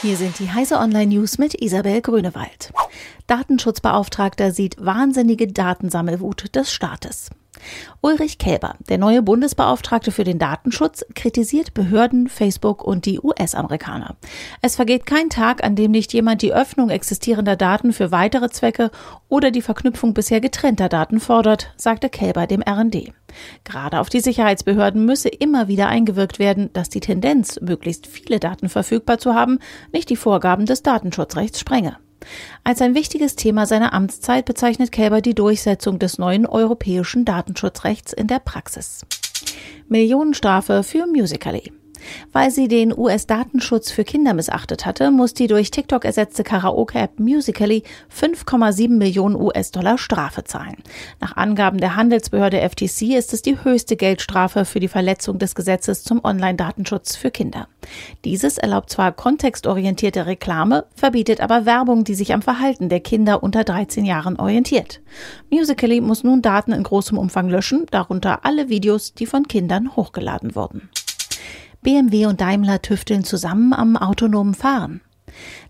Hier sind die Heise Online News mit Isabel Grünewald. Datenschutzbeauftragter sieht wahnsinnige Datensammelwut des Staates. Ulrich Kälber, der neue Bundesbeauftragte für den Datenschutz, kritisiert Behörden, Facebook und die US-Amerikaner. Es vergeht kein Tag, an dem nicht jemand die Öffnung existierender Daten für weitere Zwecke oder die Verknüpfung bisher getrennter Daten fordert, sagte Kälber dem RND. Gerade auf die Sicherheitsbehörden müsse immer wieder eingewirkt werden, dass die Tendenz, möglichst viele Daten verfügbar zu haben, nicht die Vorgaben des Datenschutzrechts sprenge. Als ein wichtiges Thema seiner Amtszeit bezeichnet Kälber die Durchsetzung des neuen europäischen Datenschutzrechts in der Praxis. Millionenstrafe für Musical.ly. Weil sie den US-Datenschutz für Kinder missachtet hatte, muss die durch TikTok ersetzte Karaoke-App Musical.ly 5,7 Millionen US-Dollar Strafe zahlen. Nach Angaben der Handelsbehörde FTC ist es die höchste Geldstrafe für die Verletzung des Gesetzes zum Online-Datenschutz für Kinder. Dieses erlaubt zwar kontextorientierte Reklame, verbietet aber Werbung, die sich am Verhalten der Kinder unter 13 Jahren orientiert. Musical.ly muss nun Daten in großem Umfang löschen, darunter alle Videos, die von Kindern hochgeladen wurden. BMW und Daimler tüfteln zusammen am autonomen Fahren.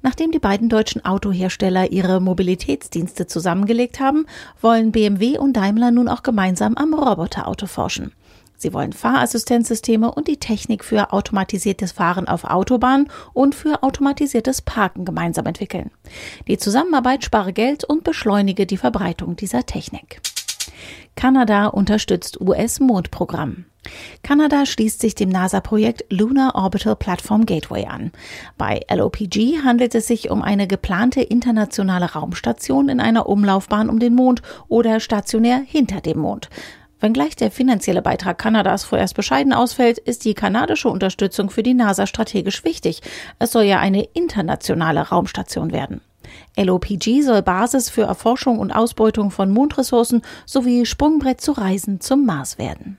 Nachdem die beiden deutschen Autohersteller ihre Mobilitätsdienste zusammengelegt haben, wollen BMW und Daimler nun auch gemeinsam am Roboterauto forschen. Sie wollen Fahrassistenzsysteme und die Technik für automatisiertes Fahren auf Autobahnen und für automatisiertes Parken gemeinsam entwickeln. Die Zusammenarbeit spare Geld und beschleunige die Verbreitung dieser Technik. Kanada unterstützt US-Mondprogramm. Kanada schließt sich dem NASA-Projekt Lunar Orbital Platform Gateway an. Bei LOPG handelt es sich um eine geplante internationale Raumstation in einer Umlaufbahn um den Mond oder stationär hinter dem Mond. Wenngleich der finanzielle Beitrag Kanadas vorerst bescheiden ausfällt, ist die kanadische Unterstützung für die NASA strategisch wichtig. Es soll ja eine internationale Raumstation werden. LOPG soll Basis für Erforschung und Ausbeutung von Mondressourcen sowie Sprungbrett zu Reisen zum Mars werden.